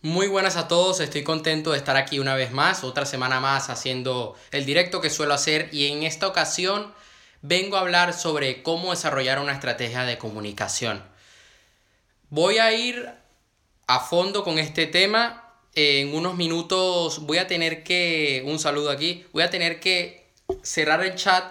Muy buenas a todos, estoy contento de estar aquí una vez más, otra semana más haciendo el directo que suelo hacer y en esta ocasión vengo a hablar sobre cómo desarrollar una estrategia de comunicación. Voy a ir a fondo con este tema, en unos minutos voy a tener que, un saludo aquí, voy a tener que cerrar el chat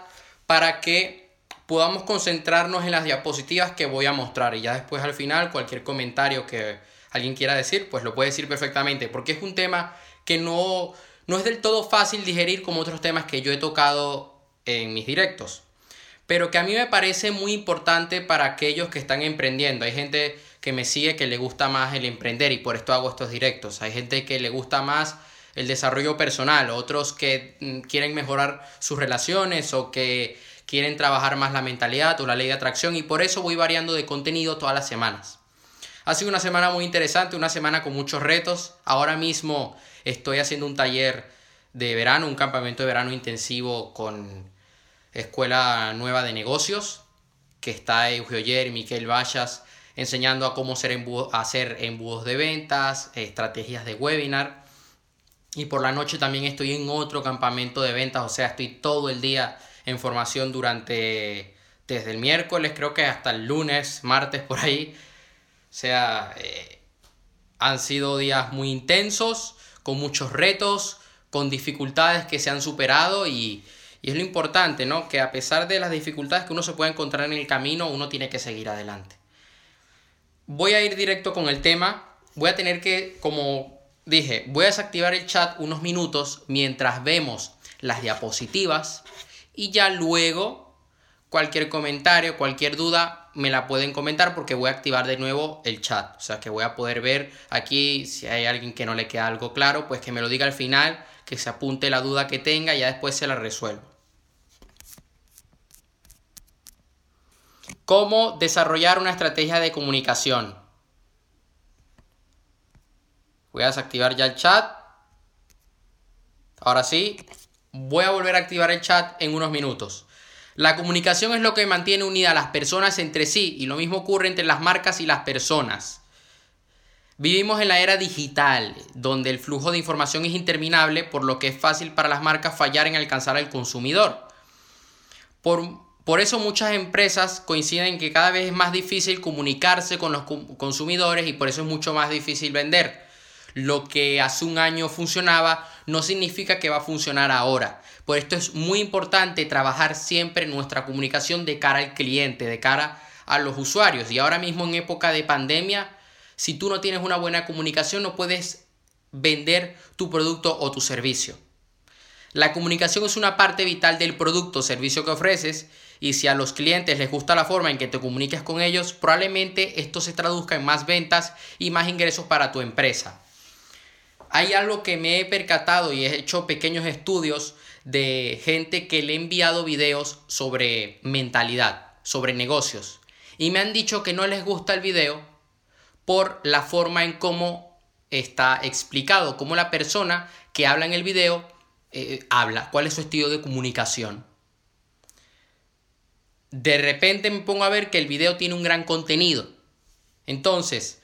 para que podamos concentrarnos en las diapositivas que voy a mostrar y ya después al final cualquier comentario que alguien quiera decir, pues lo puede decir perfectamente, porque es un tema que no, no es del todo fácil digerir como otros temas que yo he tocado en mis directos, pero que a mí me parece muy importante para aquellos que están emprendiendo. Hay gente que me sigue que le gusta más el emprender y por esto hago estos directos. Hay gente que le gusta más el desarrollo personal, otros que mm, quieren mejorar sus relaciones o que quieren trabajar más la mentalidad o la ley de atracción y por eso voy variando de contenido todas las semanas. Ha sido una semana muy interesante, una semana con muchos retos. Ahora mismo estoy haciendo un taller de verano, un campamento de verano intensivo con Escuela Nueva de Negocios, que está Eugeo y Miquel Vallas enseñando a cómo hacer, hacer embudos de ventas, estrategias de webinar. Y por la noche también estoy en otro campamento de ventas, o sea, estoy todo el día en formación durante, desde el miércoles creo que hasta el lunes, martes por ahí, sea, eh, han sido días muy intensos, con muchos retos, con dificultades que se han superado y, y es lo importante, ¿no? Que a pesar de las dificultades que uno se puede encontrar en el camino, uno tiene que seguir adelante. Voy a ir directo con el tema. Voy a tener que, como dije, voy a desactivar el chat unos minutos mientras vemos las diapositivas y ya luego cualquier comentario, cualquier duda, me la pueden comentar porque voy a activar de nuevo el chat. O sea que voy a poder ver aquí si hay alguien que no le queda algo claro, pues que me lo diga al final, que se apunte la duda que tenga y ya después se la resuelvo. ¿Cómo desarrollar una estrategia de comunicación? Voy a desactivar ya el chat. Ahora sí, voy a volver a activar el chat en unos minutos. La comunicación es lo que mantiene unidas a las personas entre sí y lo mismo ocurre entre las marcas y las personas. Vivimos en la era digital, donde el flujo de información es interminable, por lo que es fácil para las marcas fallar en alcanzar al consumidor. Por, por eso muchas empresas coinciden en que cada vez es más difícil comunicarse con los consumidores y por eso es mucho más difícil vender. Lo que hace un año funcionaba no significa que va a funcionar ahora. Por esto es muy importante trabajar siempre nuestra comunicación de cara al cliente, de cara a los usuarios. Y ahora mismo en época de pandemia, si tú no tienes una buena comunicación, no puedes vender tu producto o tu servicio. La comunicación es una parte vital del producto o servicio que ofreces y si a los clientes les gusta la forma en que te comuniques con ellos, probablemente esto se traduzca en más ventas y más ingresos para tu empresa. Hay algo que me he percatado y he hecho pequeños estudios de gente que le he enviado videos sobre mentalidad, sobre negocios. Y me han dicho que no les gusta el video por la forma en cómo está explicado, cómo la persona que habla en el video eh, habla, cuál es su estilo de comunicación. De repente me pongo a ver que el video tiene un gran contenido. Entonces,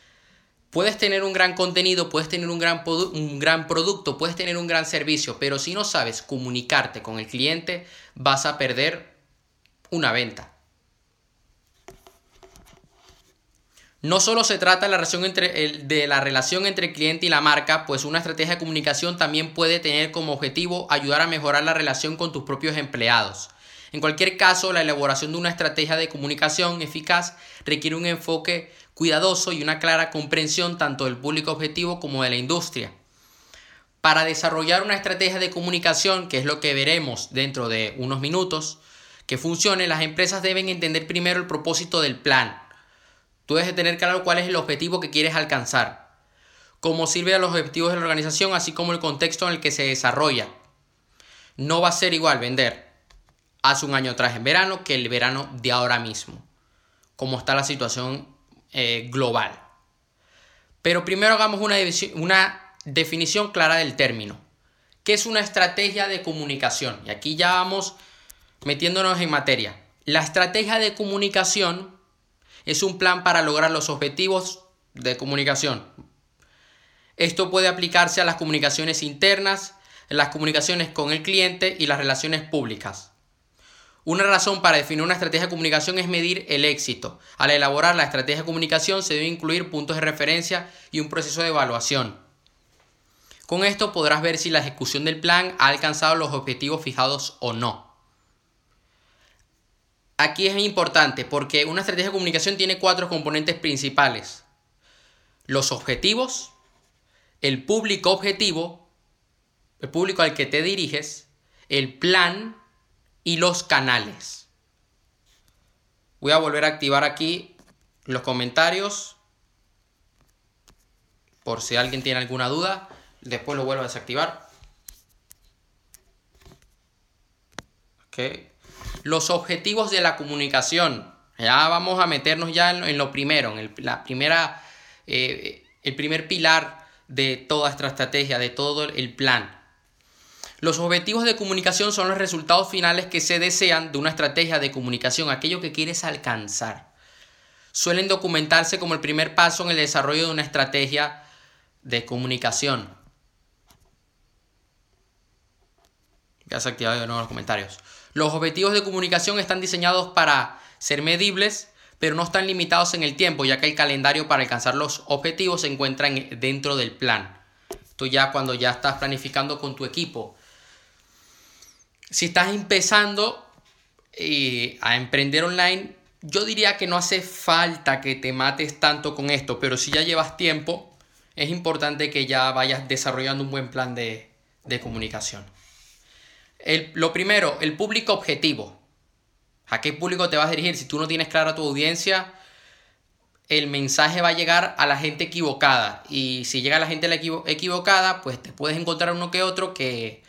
Puedes tener un gran contenido, puedes tener un gran, un gran producto, puedes tener un gran servicio, pero si no sabes comunicarte con el cliente, vas a perder una venta. No solo se trata de la, relación entre, de la relación entre el cliente y la marca, pues una estrategia de comunicación también puede tener como objetivo ayudar a mejorar la relación con tus propios empleados. En cualquier caso, la elaboración de una estrategia de comunicación eficaz requiere un enfoque cuidadoso y una clara comprensión tanto del público objetivo como de la industria. Para desarrollar una estrategia de comunicación, que es lo que veremos dentro de unos minutos, que funcione, las empresas deben entender primero el propósito del plan. Tú debes tener claro cuál es el objetivo que quieres alcanzar, cómo sirve a los objetivos de la organización, así como el contexto en el que se desarrolla. No va a ser igual vender hace un año atrás en verano que el verano de ahora mismo, como está la situación eh, global. Pero primero hagamos una, una definición clara del término. ¿Qué es una estrategia de comunicación? Y aquí ya vamos metiéndonos en materia. La estrategia de comunicación es un plan para lograr los objetivos de comunicación. Esto puede aplicarse a las comunicaciones internas, las comunicaciones con el cliente y las relaciones públicas. Una razón para definir una estrategia de comunicación es medir el éxito. Al elaborar la estrategia de comunicación se debe incluir puntos de referencia y un proceso de evaluación. Con esto podrás ver si la ejecución del plan ha alcanzado los objetivos fijados o no. Aquí es importante porque una estrategia de comunicación tiene cuatro componentes principales. Los objetivos, el público objetivo, el público al que te diriges, el plan y los canales. Voy a volver a activar aquí los comentarios por si alguien tiene alguna duda. Después lo vuelvo a desactivar. Los objetivos de la comunicación. Ya vamos a meternos ya en, lo primero, en el, la primera, eh, el primer pilar de toda esta estrategia, de todo el plan. Los objetivos de comunicación son los resultados finales que se desean de una estrategia de comunicación, aquello que quieres alcanzar. Suelen documentarse como el primer paso en el desarrollo de una estrategia de comunicación. Ya se activado de nuevo los comentarios. Los objetivos de comunicación están diseñados para ser medibles, pero no están limitados en el tiempo, ya que el calendario para alcanzar los objetivos se encuentra dentro del plan. Esto ya cuando ya estás planificando con tu equipo si estás empezando eh, a emprender online, yo diría que no hace falta que te mates tanto con esto, pero si ya llevas tiempo, es importante que ya vayas desarrollando un buen plan de, comunicación. lo primero, el público objetivo. ¿A qué público te vas a dirigir? Si tú no tienes clara tu audiencia, el mensaje va a llegar a la gente equivocada. Y si llega a la gente equivocada, pues te puedes encontrar uno que otro que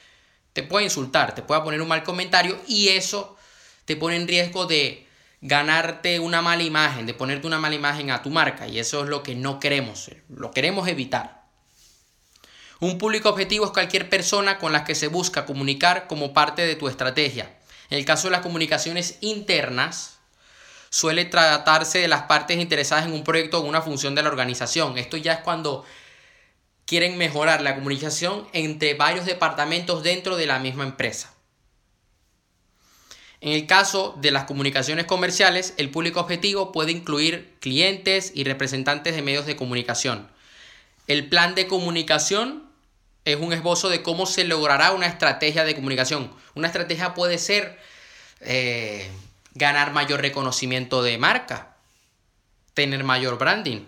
te puede insultar, te puede poner un mal comentario y eso te pone en riesgo de ganarte una mala imagen, de ponerte una mala imagen a tu marca y eso es lo que no queremos, lo queremos evitar. Un público objetivo es cualquier persona con la que se busca comunicar como parte de tu estrategia. En el caso de las comunicaciones internas, suele tratarse de las partes interesadas en un proyecto o una función de la organización. Esto ya es cuando quieren mejorar la comunicación entre varios departamentos dentro de la misma empresa. En el caso de las comunicaciones comerciales, el público objetivo puede incluir clientes y representantes de medios de comunicación. El plan de comunicación es un esbozo de cómo se logrará una estrategia de comunicación. Una estrategia puede ser eh, ganar mayor reconocimiento de marca, tener mayor branding,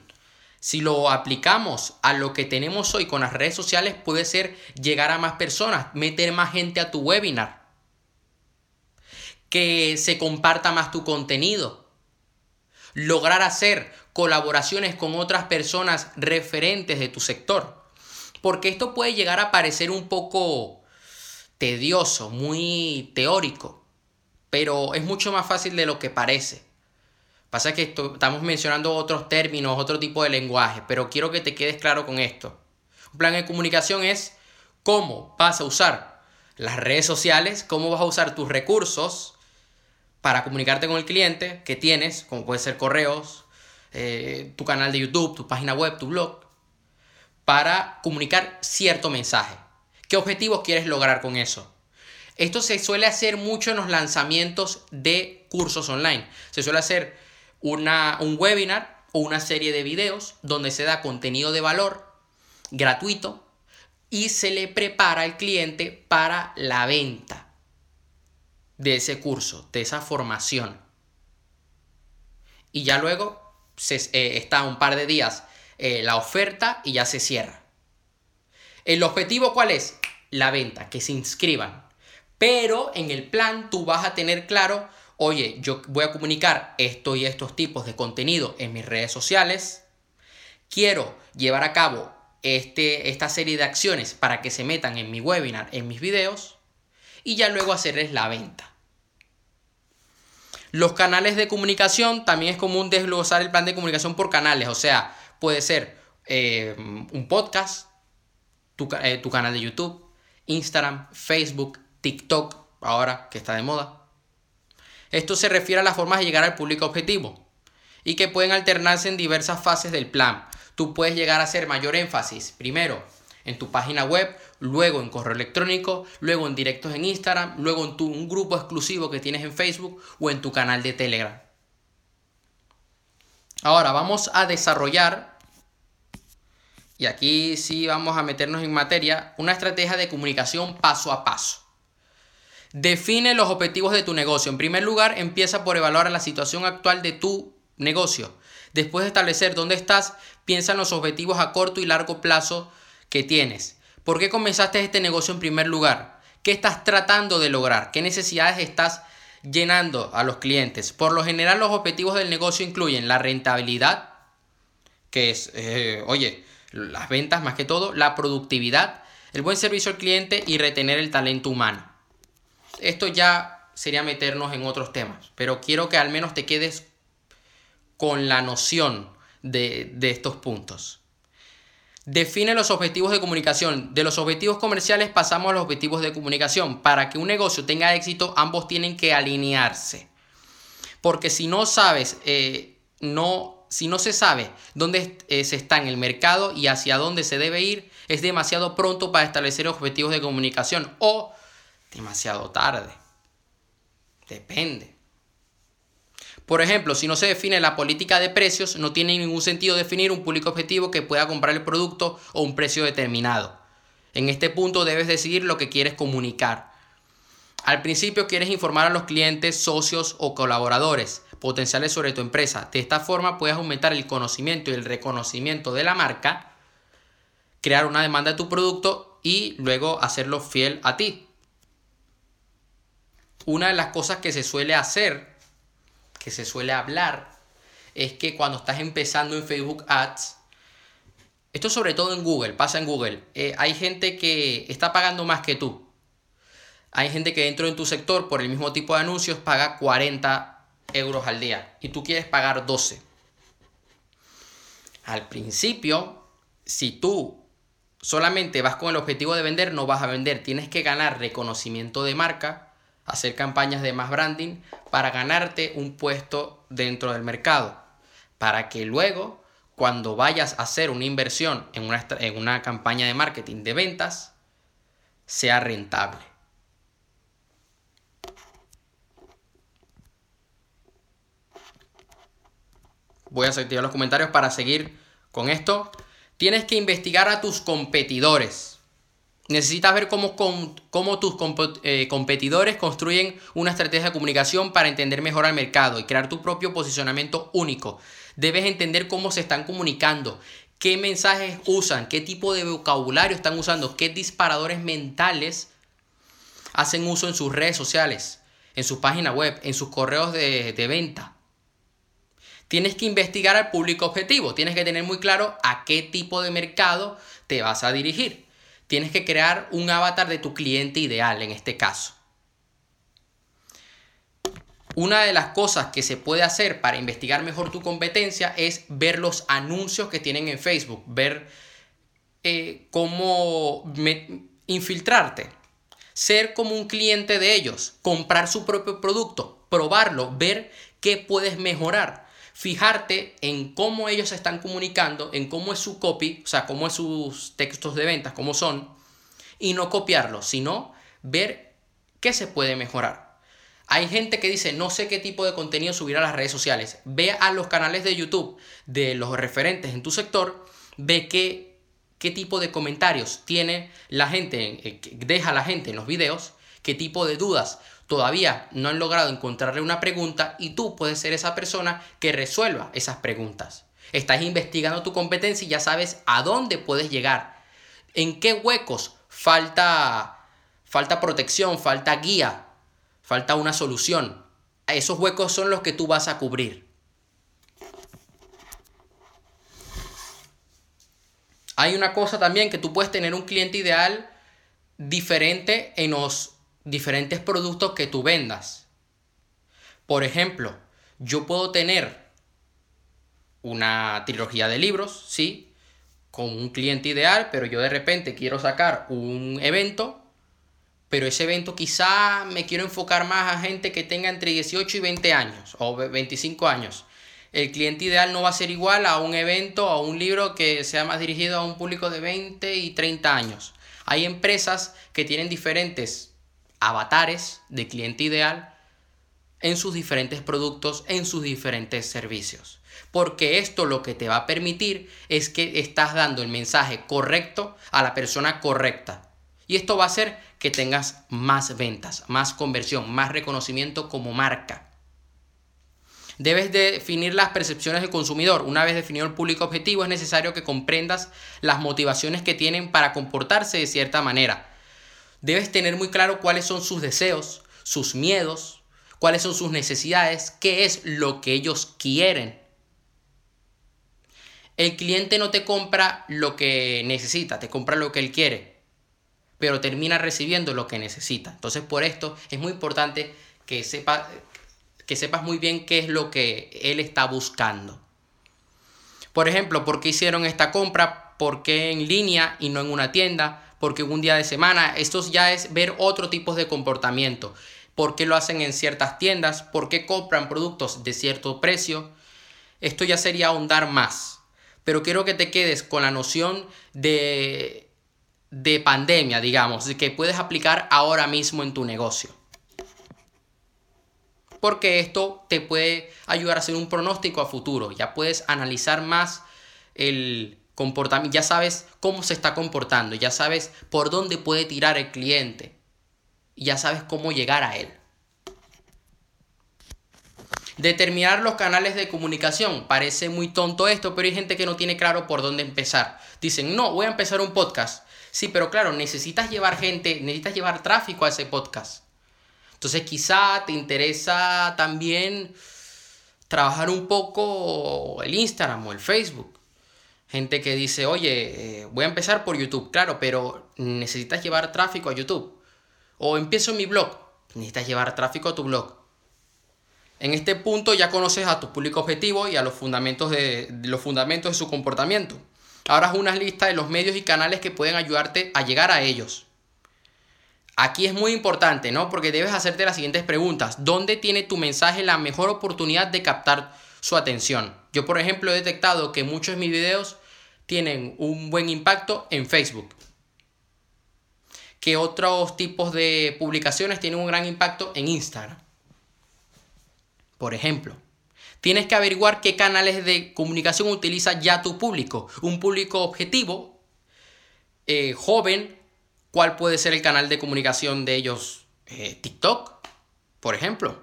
si lo aplicamos a lo que tenemos hoy con las redes sociales, puede ser llegar a más personas, meter más gente a tu webinar, que se comparta más tu contenido, lograr hacer colaboraciones con otras personas referentes de tu sector. Porque esto puede llegar a parecer un poco tedioso, muy teórico, pero es mucho más fácil de lo que parece. Pasa que estamos mencionando otros términos, otro tipo de lenguaje, pero quiero que te quedes claro con esto. Un plan de comunicación es cómo vas a usar las redes sociales, cómo vas a usar tus recursos para comunicarte con el cliente que tienes, como puede ser correos, eh, tu canal de YouTube, tu página web, tu blog, para comunicar cierto mensaje. ¿Qué objetivos quieres lograr con eso? Esto se suele hacer mucho en los lanzamientos de cursos online. Se suele hacer un webinar o una serie de videos donde se da contenido de valor gratuito y se le prepara al cliente para la venta de ese curso, de esa formación. Y ya luego se, eh, está un par de días eh, la oferta y ya se cierra. ¿El objetivo cuál es? La venta, que se inscriban. Pero en el plan tú vas a tener claro oye, yo voy a comunicar esto y estos tipos de contenido en mis redes sociales, quiero llevar a cabo este, esta serie de acciones para que se metan en mi webinar, en mis videos, y ya luego hacerles la venta. Los canales de comunicación, también es común desglosar el plan de comunicación por canales, o sea, puede ser eh, un podcast, tu, eh, tu canal de YouTube, Instagram, Facebook, TikTok, ahora que está de moda, esto se refiere a las formas de llegar al público objetivo y que pueden alternarse en diversas fases del plan. tú puedes llegar a hacer mayor énfasis, primero, en tu página web, luego en correo electrónico, luego en directos en Instagram, luego en tu, un grupo exclusivo que tienes en Facebook o en tu canal de Telegram. Ahora vamos a desarrollar, y aquí sí vamos a meternos en materia, una estrategia de comunicación paso a paso. Define los objetivos de tu negocio. En primer lugar, empieza por evaluar la situación actual de tu negocio. Después de establecer dónde estás, piensa en los objetivos a corto y largo plazo que tienes. ¿Por qué comenzaste este negocio en primer lugar? ¿Qué estás tratando de lograr? ¿Qué necesidades estás llenando a los clientes? Por lo general los objetivos del negocio incluyen la rentabilidad, que es, eh, oye, las ventas más que todo, la productividad, el buen servicio al cliente y retener el talento humano. Esto ya sería meternos en otros temas, pero quiero que al menos te quedes con la noción de, de estos puntos. Define los objetivos de comunicación. De los objetivos comerciales pasamos a los objetivos de comunicación. Para que un negocio tenga éxito, ambos tienen que alinearse. Porque si no sabes, eh, no, si no se sabe dónde eh, se está en el mercado y hacia dónde se debe ir, es demasiado pronto para establecer objetivos de comunicación o demasiado tarde. Depende. Por ejemplo, si no se define la política de precios, no tiene ningún sentido definir un público objetivo que pueda comprar el producto o un precio determinado. En este punto debes decidir lo que quieres comunicar. Al principio quieres informar a los clientes, socios o colaboradores potenciales sobre tu empresa. De esta forma puedes aumentar el conocimiento y el reconocimiento de la marca, crear una demanda de tu producto y luego hacerlo fiel a ti. Una de las cosas que se suele hacer que se suele hablar es que cuando estás empezando en Facebook Ads, esto sobre todo en Google, pasa en Google, eh, hay gente que está pagando más que tú. Hay gente que dentro de tu sector, por el mismo tipo de anuncios, paga 40 euros al día y tú quieres pagar 12. Al principio, si tú solamente vas con el objetivo de vender, no vas a vender. Tienes que ganar reconocimiento de marca hacer campañas de más branding para ganarte un puesto dentro del mercado. Para que luego, cuando vayas a hacer una inversión en una, en una campaña de marketing de ventas, sea rentable. Voy a activar los comentarios para seguir con esto. Tienes que investigar a tus competidores. Necesitas ver cómo, cómo tus eh, competidores construyen una estrategia de comunicación para entender mejor al mercado y crear tu propio posicionamiento único. Debes entender cómo se están comunicando, qué mensajes usan, qué tipo de vocabulario están usando, qué disparadores mentales hacen uso en sus redes sociales, en su página web, en sus correos de, de venta. Tienes que investigar al público objetivo, tienes que tener muy claro a qué tipo de mercado te vas a dirigir. Tienes que crear un avatar de tu cliente ideal en este caso. Una de las cosas que se puede hacer para investigar mejor tu competencia es ver los anuncios que tienen en Facebook, ver eh, cómo infiltrarte, ser como un cliente de ellos, comprar su propio producto, probarlo, ver qué puedes mejorar fijarte en cómo ellos están comunicando, en cómo es su copy, o sea, cómo es sus textos de ventas, cómo son, y no copiarlo, sino ver qué se puede mejorar. Hay gente que dice, no sé qué tipo de contenido subir a las redes sociales. Ve a los canales de YouTube de los referentes en tu sector, ve qué, qué tipo de comentarios tiene la gente, eh, deja la gente en los videos, qué tipo de dudas todavía no han logrado encontrarle una pregunta y tú puedes ser esa persona que resuelva esas preguntas. Estás investigando tu competencia y ya sabes a dónde puedes llegar, en qué huecos falta, falta protección, falta guía, falta una solución. Esos huecos son los que tú vas a cubrir. Hay una cosa también que tú puedes tener un cliente ideal diferente en los diferentes productos que tú vendas. Por ejemplo, yo puedo tener una trilogía de libros, sí, con un cliente ideal, pero yo de repente quiero sacar un evento, pero ese evento quizá me quiero enfocar más a gente que tenga entre 18 y 20 años o 25 años. El cliente ideal no va a ser igual a un evento o a un libro que sea más dirigido a un público de 20 y 30 años. Hay empresas que tienen diferentes avatares de cliente ideal en sus diferentes productos, en sus diferentes servicios. Porque esto lo que te va a permitir es que estás dando el mensaje correcto a la persona correcta. Y esto va a hacer que tengas más ventas, más conversión, más reconocimiento como marca. Debes definir las percepciones del consumidor. Una vez definido el público objetivo, es necesario que comprendas las motivaciones que tienen para comportarse de cierta manera. Debes tener muy claro cuáles son sus deseos, sus miedos, cuáles son sus necesidades, qué es lo que ellos quieren. El cliente no te compra lo que necesita, te compra lo que él quiere, pero termina recibiendo lo que necesita. Entonces por esto es muy importante que que sepas muy bien qué es lo que él está buscando. Por ejemplo, ¿por qué hicieron esta compra? ¿Por qué en línea y no en una tienda? ¿Por qué un día de semana? Esto ya es ver otro tipo de comportamiento. ¿Por qué lo hacen en ciertas tiendas? ¿Por qué compran productos de cierto precio? Esto ya sería ahondar más. Pero quiero que te quedes con la noción de, de pandemia, digamos, que puedes aplicar ahora mismo en tu negocio porque esto te puede ayudar a hacer un pronóstico a futuro. Ya puedes analizar más el comportamiento, ya sabes cómo se está comportando, ya sabes por dónde puede tirar el cliente y ya sabes cómo llegar a él. Determinar los canales de comunicación. Parece muy tonto esto, pero hay gente que no tiene claro por dónde empezar. Dicen, no, voy a empezar un podcast. Sí, pero claro, necesitas llevar gente, necesitas llevar tráfico a ese podcast. Entonces quizá te interesa también trabajar un poco el Instagram o el Facebook. Gente que dice, oye, eh, voy a empezar por YouTube, claro, pero necesitas llevar tráfico a YouTube. O empiezo mi blog, necesitas llevar tráfico a tu blog. En este punto ya conoces a tu público objetivo y a los fundamentos de, los fundamentos de su comportamiento. Ahora es una lista de los medios y canales que pueden ayudarte a llegar a ellos. Aquí es muy importante, ¿no? Porque debes hacerte las siguientes preguntas. ¿Dónde tiene tu mensaje la mejor oportunidad de captar su atención? Yo, por ejemplo, he detectado que muchos de mis videos tienen un buen impacto en Facebook. Que otros tipos de publicaciones tienen un gran impacto en Instagram. Por ejemplo, tienes que averiguar qué canales de comunicación utiliza ya tu público. Un público objetivo, eh, joven, ¿Cuál puede ser el canal de comunicación de ellos? Eh, TikTok, por ejemplo.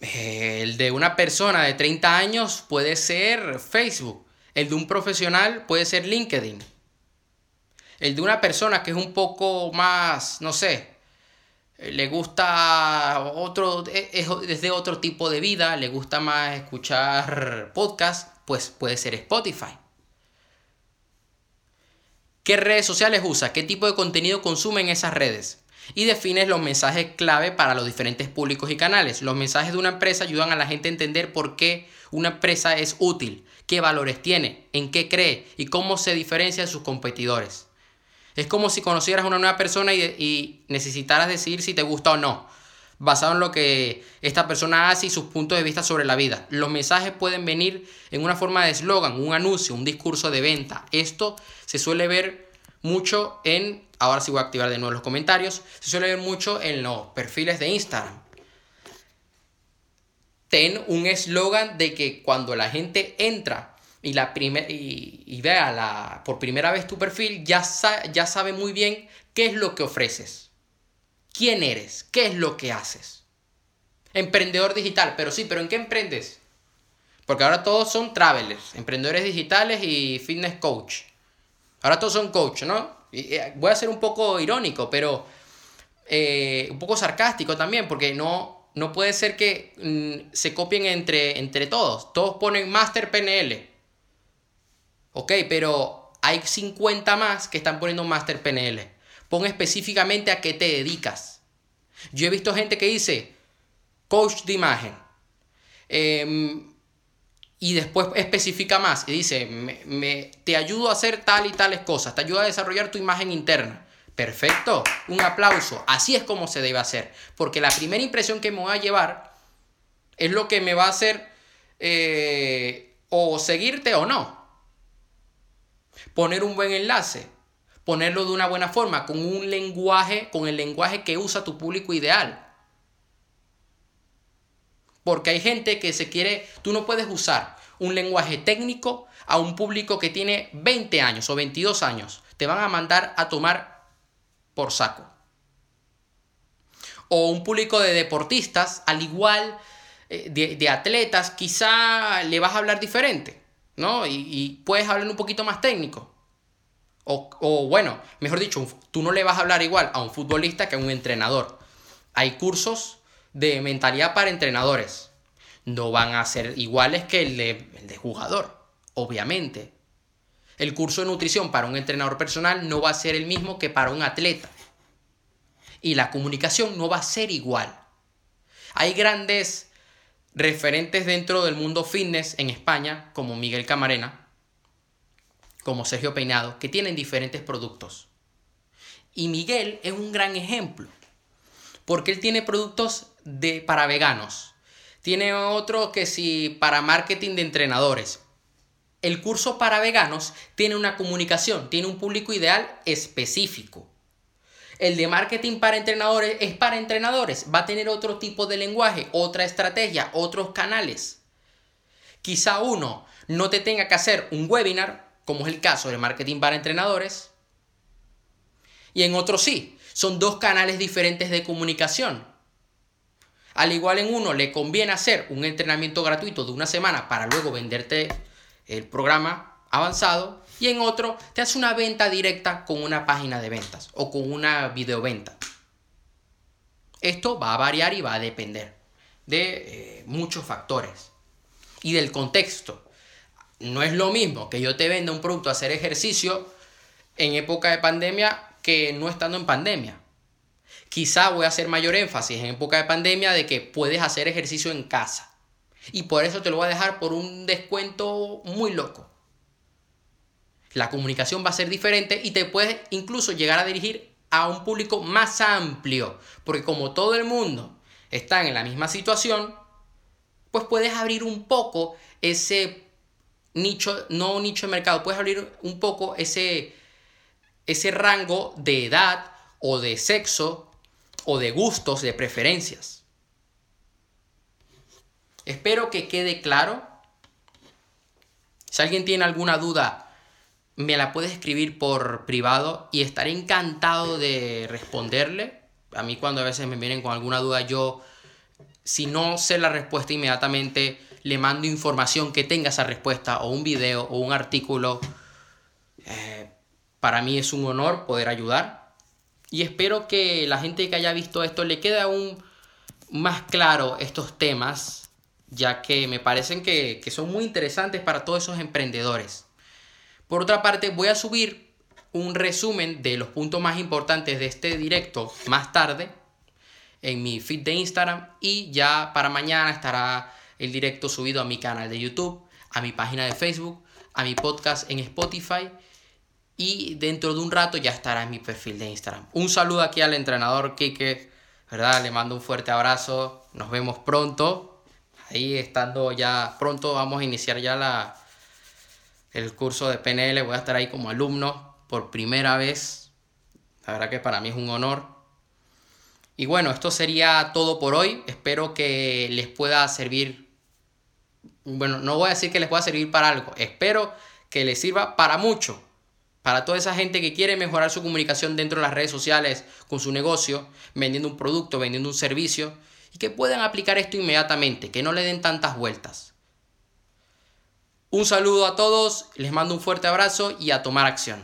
Eh, el de una persona de 30 años puede ser Facebook. El de un profesional puede ser LinkedIn. El de una persona que es un poco más, no sé, le gusta otro, es desde otro tipo de vida, le gusta más escuchar podcast, pues puede ser Spotify. ¿Qué redes sociales usa? ¿Qué tipo de contenido consume en esas redes? Y defines los mensajes clave para los diferentes públicos y canales. Los mensajes de una empresa ayudan a la gente a entender por qué una empresa es útil, qué valores tiene, en qué cree y cómo se diferencia de sus competidores. Es como si conocieras a una nueva persona y, necesitaras decidir si te gusta o no, basado en lo que esta persona hace y sus puntos de vista sobre la vida. Los mensajes pueden venir en una forma de eslogan, un anuncio, un discurso de venta. Esto se suele ver mucho en, ahora sí voy a activar de nuevo los comentarios, se suele ver mucho en los perfiles de Instagram. Ten un eslogan de que cuando la gente entra y, la y, vea la, por primera vez tu perfil, ya, ya sabe muy bien qué es lo que ofreces. ¿Quién eres? ¿Qué es lo que haces? Emprendedor digital, pero sí, pero ¿en qué emprendes? Porque ahora todos son travelers, emprendedores digitales y fitness coach. Ahora todos son coach, ¿no? Eh, voy a ser un poco irónico, pero eh, un poco sarcástico también, porque no, no puede ser que mm, se copien entre, entre todos. Todos ponen Master PNL. Ok, pero hay 50 más que están poniendo Master PNL. Pon específicamente a qué te dedicas. Yo he visto gente que dice coach de imagen. Eh, y después especifica más y dice, me, te ayudo a hacer tal y tales cosas, te ayuda a desarrollar tu imagen interna. Perfecto, un aplauso. Así es como se debe hacer. Porque la primera impresión que me voy a llevar es lo que me va a hacer eh, o seguirte o no. Poner un buen enlace, ponerlo de una buena forma, con un lenguaje, con el lenguaje que usa tu público ideal. Porque hay gente que se quiere, tú no puedes usar un lenguaje técnico a un público que tiene 20 años o 22 años. Te van a mandar a tomar por saco. O un público de deportistas, al igual eh, de, atletas, quizá le vas a hablar diferente, ¿no? Y, puedes hablar un poquito más técnico. O, o, bueno, mejor dicho, tú no le vas a hablar igual a un futbolista que a un entrenador. Hay cursos de mentalidad para entrenadores. No van a ser iguales que el de, jugador, obviamente. El curso de nutrición para un entrenador personal no va a ser el mismo que para un atleta. Y la comunicación no va a ser igual. Hay grandes referentes dentro del mundo fitness en España, como Miguel Camarena, como Sergio Peinado, que tienen diferentes productos. Y Miguel es un gran ejemplo, porque él tiene productos de, para veganos. Tiene otro que sí para marketing de entrenadores. El curso para veganos tiene una comunicación, tiene un público ideal específico. El de marketing para entrenadores es para entrenadores, va a tener otro tipo de lenguaje, otra estrategia, otros canales. Quizá uno no te tenga que hacer un webinar, como es el caso de marketing para entrenadores, y en otro sí. Son dos canales diferentes de comunicación. Al igual en uno le conviene hacer un entrenamiento gratuito de una semana para luego venderte el programa avanzado y en otro te hace una venta directa con una página de ventas o con una videoventa. Esto va a variar y va a depender de eh, muchos factores y del contexto. No es lo mismo que yo te venda un producto a hacer ejercicio en época de pandemia que no estando en pandemia. Quizá voy a hacer mayor énfasis en época de pandemia de que puedes hacer ejercicio en casa. Y por eso te lo voy a dejar por un descuento muy loco. La comunicación va a ser diferente y te puedes incluso llegar a dirigir a un público más amplio. Porque como todo el mundo está en la misma situación, pues puedes abrir un poco ese nicho, no un nicho de mercado, puedes abrir un poco ese, ese rango de edad o de sexo o de gustos, de preferencias. Espero que quede claro. Si alguien tiene alguna duda, me la puede escribir por privado y estaré encantado de responderle. A mí cuando a veces me vienen con alguna duda, yo, si no sé la respuesta inmediatamente, le mando información que tenga esa respuesta o un video o un artículo. Eh, para mí es un honor poder ayudar. Y espero que la gente que haya visto esto le quede aún más claro estos temas, ya que me parecen que, son muy interesantes para todos esos emprendedores. Por otra parte, voy a subir un resumen de los puntos más importantes de este directo más tarde en mi feed de Instagram y ya para mañana estará el directo subido a mi canal de YouTube, a mi página de Facebook, a mi podcast en Spotify y dentro de un rato ya estará en mi perfil de Instagram. Un saludo aquí al entrenador Kike, ¿verdad? Le mando un fuerte abrazo. Nos vemos pronto. Ahí estando ya pronto vamos a iniciar ya la, el curso de PNL. Voy a estar ahí como alumno por primera vez. La verdad que para mí es un honor. Y bueno, esto sería todo por hoy. Espero que les pueda servir. Bueno, no voy a decir que les pueda servir para algo. Espero que les sirva para mucho para toda esa gente que quiere mejorar su comunicación dentro de las redes sociales con su negocio, vendiendo un producto, vendiendo un servicio, y que puedan aplicar esto inmediatamente, que no le den tantas vueltas. Un saludo a todos, les mando un fuerte abrazo y a tomar acción.